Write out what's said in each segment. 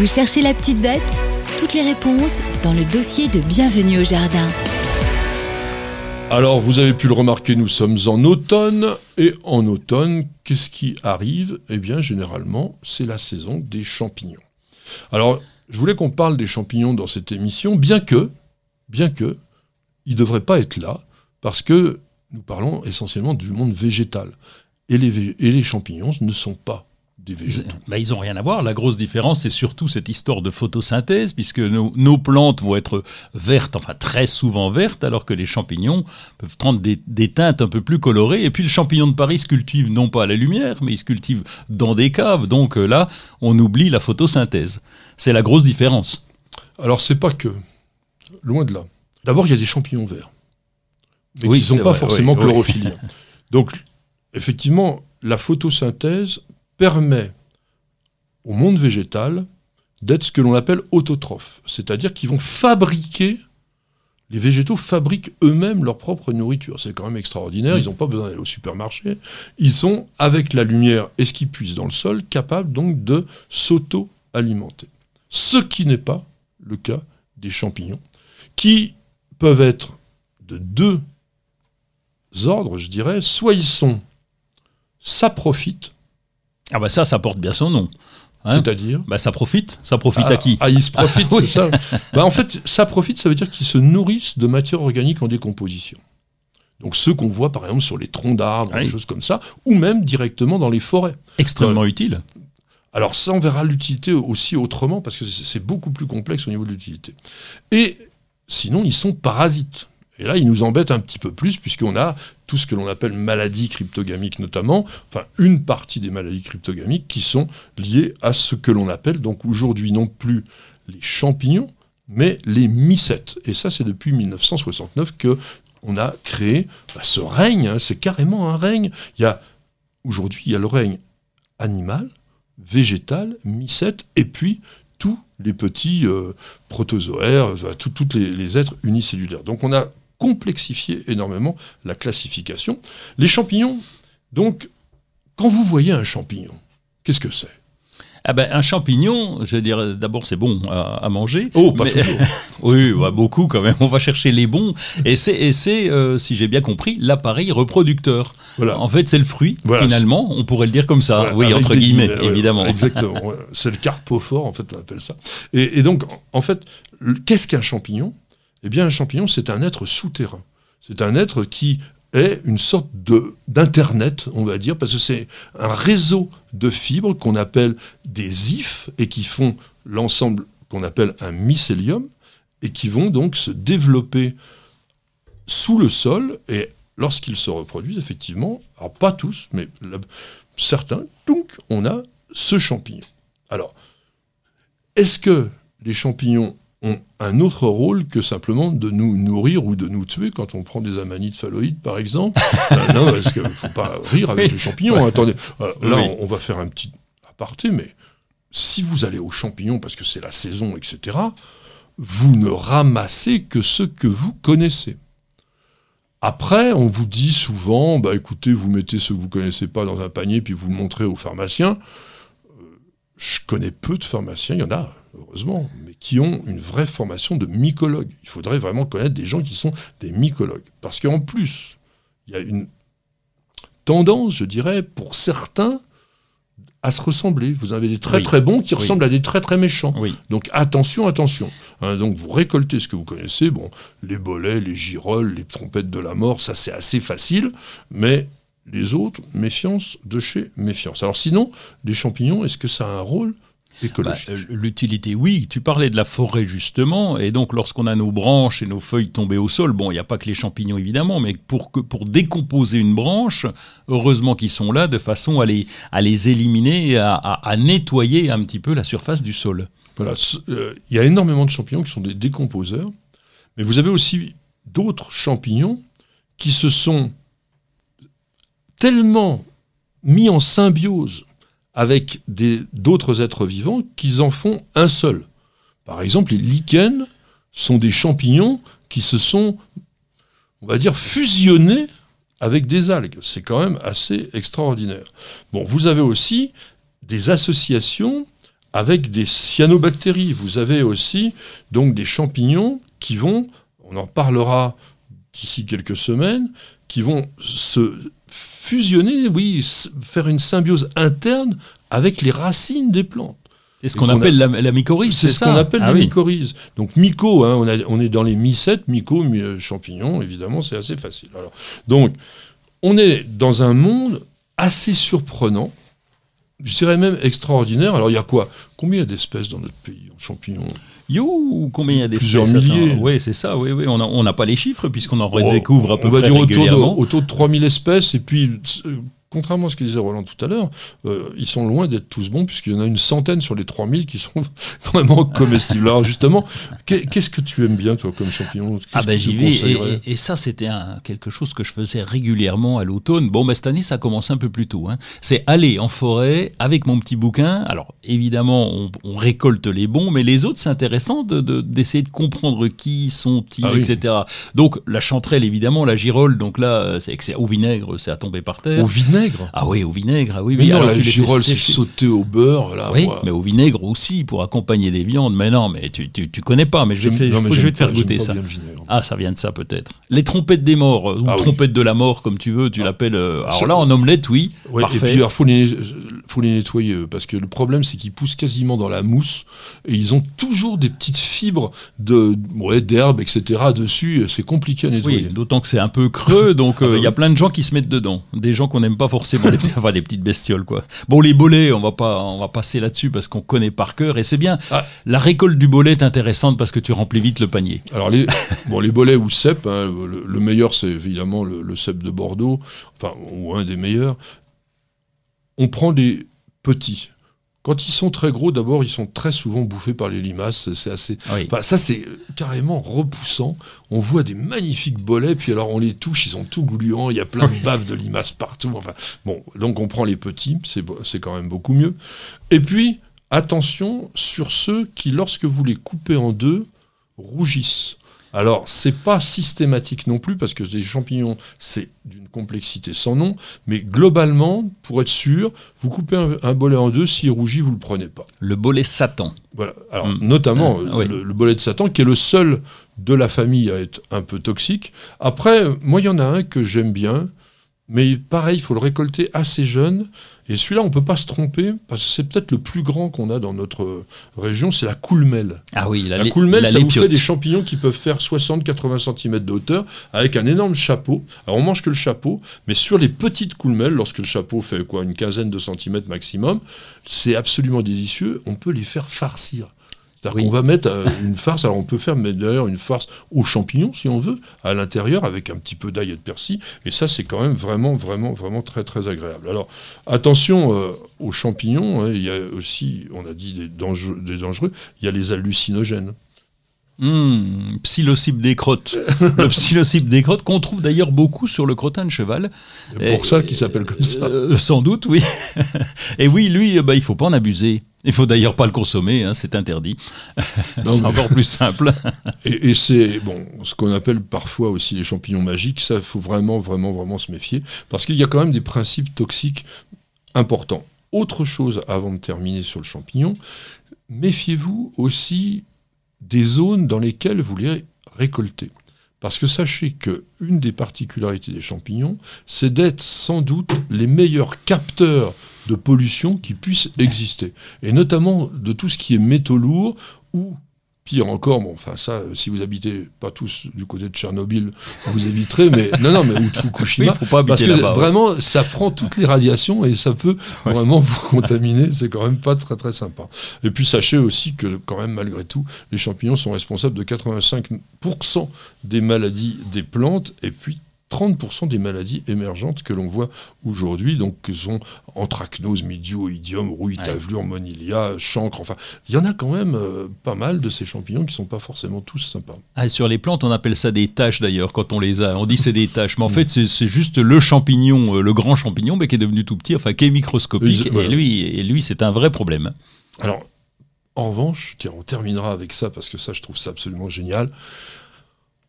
Vous cherchez la petite bête Toutes les réponses dans le dossier de Bienvenue au Jardin. Alors, vous avez pu le remarquer, nous sommes en automne. Et en automne, qu'est-ce qui arrive? Eh bien, généralement, c'est la saison des champignons. Alors, je voulais qu'on parle des champignons dans cette émission, bien que, bien que, ils ne devraient pas être là, parce que nous parlons essentiellement du monde végétal. Et les, et les champignons ne sont pas des végétaux. Bah, ils n'ont rien à voir. La grosse différence, c'est surtout cette histoire de photosynthèse, puisque nos, plantes vont être vertes, enfin très souvent vertes, alors que les champignons peuvent prendre des, teintes un peu plus colorées. Et puis le champignon de Paris se cultive non pas à la lumière, mais il se cultive dans des caves. Donc euh, là, on oublie la photosynthèse. C'est la grosse différence. Alors c'est pas que. Loin de là. D'abord, il y a des champignons verts. Mais oui, qui ne sont pas forcément chlorophylliens. Donc, effectivement, la photosynthèse permet au monde végétal d'être ce que l'on appelle autotrophe, c'est-à-dire qu'ils vont fabriquer, les végétaux fabriquent eux-mêmes leur propre nourriture. C'est quand même extraordinaire, ils n'ont pas besoin d'aller au supermarché, ils sont, avec la lumière et ce qu'ils puissent dans le sol, capables donc de s'auto-alimenter. Ce qui n'est pas le cas des champignons, qui peuvent être de deux ordres, je dirais, soit ils sont saprophytes, ah bah ça, ça porte bien son nom. Hein C'est-à-dire? Bah Ça profite. Ça profite à ah, qui? Ah, ils se profitent, c'est ça bah En fait, ça profite, ça veut dire qu'ils se nourrissent de matière organique en décomposition. Donc ceux qu'on voit par exemple sur les troncs d'arbres, des choses comme ça, ou même directement dans les forêts. Extrêmement utile. Alors ça, on verra l'utilité aussi autrement, parce que c'est beaucoup plus complexe au niveau de l'utilité. Et sinon, ils sont parasites. Et là, ils nous embêtent un petit peu plus, puisqu'on a tout ce que l'on appelle maladies cryptogamiques notamment, enfin une partie des maladies cryptogamiques qui sont liées à ce que l'on appelle donc aujourd'hui non plus les champignons, mais les mycètes. Et ça, c'est depuis 1969 que on a créé bah, ce règne. Hein, c'est carrément un règne. Il aujourd'hui, il y a le règne animal, végétal, mycète, et puis tous les petits euh, protozoaires, tous les, les, êtres unicellulaires. Donc on a complexifier énormément la classification. Les champignons, donc, quand vous voyez un champignon, qu'est-ce que c'est? Ah ben, un champignon, je veux dire, d'abord c'est bon à, manger. Oh, pas toujours. oui, beaucoup quand même. On va chercher les bons. Et c'est, euh, si j'ai bien compris, l'appareil reproducteur. Voilà. En fait, c'est le fruit, finalement. On pourrait le dire comme ça. oui, entre guillemets, évidemment. exactement. c'est le carpophore, en fait, on appelle ça. Et, et donc, en fait, qu'est-ce qu'un champignon? Eh bien, un champignon, c'est un être souterrain. C'est un être qui est une sorte d'internet, on va dire, parce que c'est un réseau de fibres qu'on appelle des ifs et qui font l'ensemble qu'on appelle un mycélium et qui vont donc se développer sous le sol et lorsqu'ils se reproduisent, effectivement, alors pas tous, mais certains, donc on a ce champignon. Alors, est-ce que les champignons ont un autre rôle que simplement de nous nourrir ou de nous tuer quand on prend des amanites phalloïdes, par exemple. Euh, non, parce qu'il ne faut pas rire avec les champignons. Attendez, euh, là, on, va faire un petit aparté, mais si vous allez aux champignons parce que c'est la saison, etc., vous ne ramassez que ce que vous connaissez. Après, on vous dit souvent, bah écoutez, vous mettez ce que vous connaissez pas dans un panier, puis vous le montrez au pharmacien. Euh, je connais peu de pharmaciens, il y en a, heureusement, mais qui ont une vraie formation de mycologue. Il faudrait vraiment connaître des gens qui sont des mycologues. Parce qu'en plus, il y a une tendance, je dirais, pour certains, à se ressembler. Vous avez des très très bons qui ressemblent à des très très méchants. Donc attention, attention. Hein, donc vous récoltez ce que vous connaissez. Bon, les bolets, les girolles, les trompettes de la mort, ça c'est assez facile. Mais les autres, méfiance de chez méfiance. Alors sinon, les champignons, est-ce que ça a un rôle? Bah, euh, l'utilité, oui. Tu parlais de la forêt justement, et donc lorsqu'on a nos branches et nos feuilles tombées au sol, bon, il n'y a pas que les champignons évidemment, mais pour, que, pour décomposer une branche, heureusement qu'ils sont là de façon à les, à les éliminer, à, à, nettoyer un petit peu la surface du sol. Voilà, euh, il y a énormément de champignons qui sont des décomposeurs, mais vous avez aussi d'autres champignons qui se sont tellement mis en symbiose avec d'autres êtres vivants qu'ils en font un seul. Par exemple, les lichens sont des champignons qui se sont, on va dire, fusionnés avec des algues. C'est quand même assez extraordinaire. Bon, vous avez aussi des associations avec des cyanobactéries. Vous avez aussi donc des champignons qui vont, on en parlera d'ici quelques semaines, qui vont se fusionner, oui, faire une symbiose interne avec les racines des plantes. C'est ce qu'on appelle la, mycorhize, c'est ce qu'on appelle ah la mycorhize. Donc myco, hein, on, est dans les mycètes, myco, champignons, évidemment, c'est assez facile. Alors, donc, on est dans un monde assez surprenant, je dirais même extraordinaire. Alors, il y a quoi? Combien d'espèces dans notre pays en champignons? Yo, combien il y a d'espèces Plusieurs milliers. Oui, c'est ça, oui, oui. On n'a pas les chiffres puisqu'on en redécouvre à peu près On va dire autour de, autour de 3000 espèces et puis euh, contrairement à ce que disait Roland tout à l'heure, euh, ils sont loin d'être tous bons, puisqu'il y en a une centaine sur les 3000 qui sont vraiment comestibles. Alors justement, qu'est-ce que tu aimes bien, toi, comme champignon? Ah ben j'y vais, et, ça c'était quelque chose que je faisais régulièrement à l'automne. Bon, ben, cette année, ça commence un peu plus tôt. Hein. C'est aller en forêt avec mon petit bouquin. Alors évidemment, on, récolte les bons, mais les autres, c'est intéressant d'essayer de, de, comprendre qui sont-ils, ah etc. Donc la chanterelle, évidemment, la girole, donc là, c'est au vinaigre, c'est à tomber par terre. Au vinaigre ah oui, au vinaigre, ah oui. Mais non, la girole, c'est sauté au beurre, là. Oui, mais au vinaigre aussi, pour accompagner des viandes. Mais non, mais tu, tu, connais pas, mais je vais, je vais te faire goûter ça. Ah, ça vient de ça, peut-être. Les trompettes des morts, ou ah trompettes de la mort, comme tu veux, tu ah. l'appelles. Euh, alors là, en omelette, oui. parfait. Et puis, faut les, faut les nettoyer, parce que le problème, c'est qu'ils poussent quasiment dans la mousse, et ils ont toujours des petites fibres de, ouais, d'herbe, etc. dessus. C'est compliqué à nettoyer. Oui, d'autant que c'est un peu creux, donc euh, il y a plein de gens qui se mettent dedans. Des gens qu'on n'aime pas forcément des, des petites bestioles quoi. Bon les bolets, on va pas on va passer là-dessus parce qu'on connaît par cœur et c'est bien. Ah. La récolte du bolet est intéressante parce que tu remplis vite le panier. Alors les bon les bolets ou cèpes, hein, le, meilleur c'est évidemment le, le cèpe de Bordeaux, enfin ou un des meilleurs. On prend des petits. Quand ils sont très gros, d'abord, ils sont très souvent bouffés par les limaces. C'est assez. Ah ça, c'est carrément repoussant. On voit des magnifiques bolets, puis alors on les touche, ils sont tout gluants. Il y a plein de baves de limaces partout. Enfin, bon, donc on prend les petits, c'est quand même beaucoup mieux. Et puis, attention sur ceux qui, lorsque vous les coupez en deux, rougissent. Alors, c'est pas systématique non plus, parce que les champignons, c'est d'une complexité sans nom, mais globalement, pour être sûr, vous coupez un, bolet en deux, s'il rougit, vous le prenez pas. Le bolet Satan. Voilà. Alors, mm. notamment, ah, le, le, bolet de Satan, qui est le seul de la famille à être un peu toxique. Après, moi, il y en a un que j'aime bien, mais pareil, il faut le récolter assez jeune. Et celui-là, on ne peut pas se tromper, parce que c'est peut-être le plus grand qu'on a dans notre région, c'est la coulmelle. Ah oui, la, la coulmelle, ça vous fait des champignons qui peuvent faire 60-80 cm de hauteur, avec un énorme chapeau. Alors on mange que le chapeau, mais sur les petites coulmelles, lorsque le chapeau fait quoi, une quinzaine de centimètres maximum, c'est absolument délicieux, on peut les faire farcir. C'est-à-dire qu'on va mettre euh, une farce, alors on peut faire d'ailleurs une farce aux champignons si on veut, à l'intérieur avec un petit peu d'ail et de persil, et ça c'est quand même vraiment, vraiment, vraiment très, très agréable. Alors attention euh, aux champignons, hein, il y a aussi, on a dit des, des dangereux, il y a les hallucinogènes. Mmh, psilocybe des crottes. le psilocybe des crottes qu'on trouve d'ailleurs beaucoup sur le crottin de cheval. C'est pour ça qu'il s'appelle comme ça. Euh, sans doute, oui. et oui, lui, bah, il faut pas en abuser. Il faut d'ailleurs pas le consommer, hein, c'est interdit. c'est encore plus simple. et, c'est bon, ce qu'on appelle parfois aussi les champignons magiques. Ça, il faut vraiment, vraiment, vraiment se méfier parce qu'il y a quand même des principes toxiques importants. Autre chose avant de terminer sur le champignon, méfiez-vous aussi des zones dans lesquelles vous les récoltez. Parce que sachez que une des particularités des champignons, c'est d'être sans doute les meilleurs capteurs de pollution qui puissent exister. Et notamment de tout ce qui est métaux lourds ou Pire encore, bon, enfin ça, euh, si vous habitez pas tous du côté de Tchernobyl, vous éviterez, mais non, non, mais ou de Fukushima, faut pas parce que vraiment, ça prend toutes les radiations et ça peut vraiment vous contaminer. C'est quand même pas très très sympa. Et puis sachez aussi que quand même malgré tout, les champignons sont responsables de 85% des maladies des plantes et puis 30% des maladies émergentes que l'on voit aujourd'hui, donc que sont anthracnose, midioïdium, rouille, tavlure, monilia, chancre, enfin, il y en a quand même euh, pas mal de ces champignons qui sont pas forcément tous sympas. Ah, sur les plantes, on appelle ça des taches d'ailleurs, quand on les a, on dit c'est des taches, mais en fait c'est juste le champignon, euh, le grand champignon, mais qui est devenu tout petit, enfin qui est microscopique, et lui, et lui c'est un vrai problème. Alors, en revanche, on terminera avec ça, parce que ça je trouve ça absolument génial,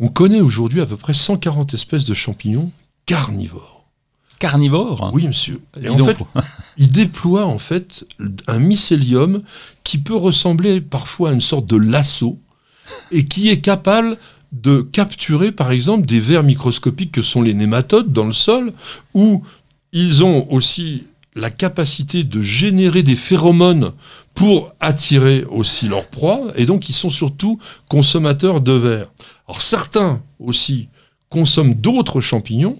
on connaît aujourd'hui à peu près 140 espèces de champignons carnivores. carnivore. Oui, monsieur. Et en fait, il déploie en fait un mycélium qui peut ressembler parfois à une sorte de lasso et qui est capable de capturer par exemple des vers microscopiques que sont les nématodes dans le sol où ils ont aussi la capacité de générer des phéromones pour attirer aussi leur proie et donc ils sont surtout consommateurs de vers. Alors certains aussi consomment d'autres champignons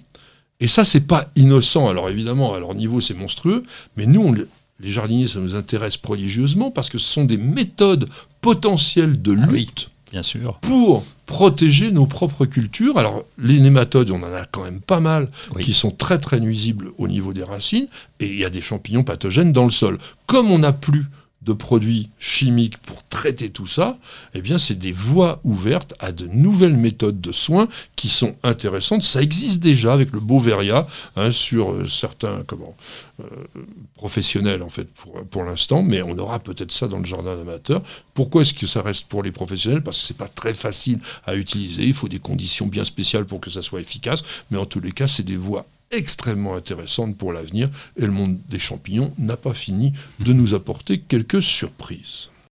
et ça, c'est pas innocent. Alors évidemment, à leur niveau, c'est monstrueux, mais nous, on les jardiniers, ça nous intéresse prodigieusement parce que ce sont des méthodes potentielles de Ah lutte Bien sûr. pour protéger nos propres cultures. Alors les nématodes, on en a quand même pas mal Oui. qui sont très très nuisibles au niveau des racines, et il y a des champignons pathogènes dans le sol. Comme on n'a plus de produits chimiques pour traiter tout ça, eh bien c'est des voies ouvertes à de nouvelles méthodes de soins qui sont intéressantes. Ça existe déjà avec le Beauveria hein, sur euh, certains comment euh, professionnels en fait pour, l'instant, mais on aura peut-être ça dans le jardin amateur. Pourquoi est-ce que ça reste pour les professionnels? Parce que c'est pas très facile à utiliser. Il faut des conditions bien spéciales pour que ça soit efficace. Mais en tous les cas, c'est des voies extrêmement intéressantes pour l'avenir. Et le monde des champignons n'a pas fini de nous apporter quelques surprises.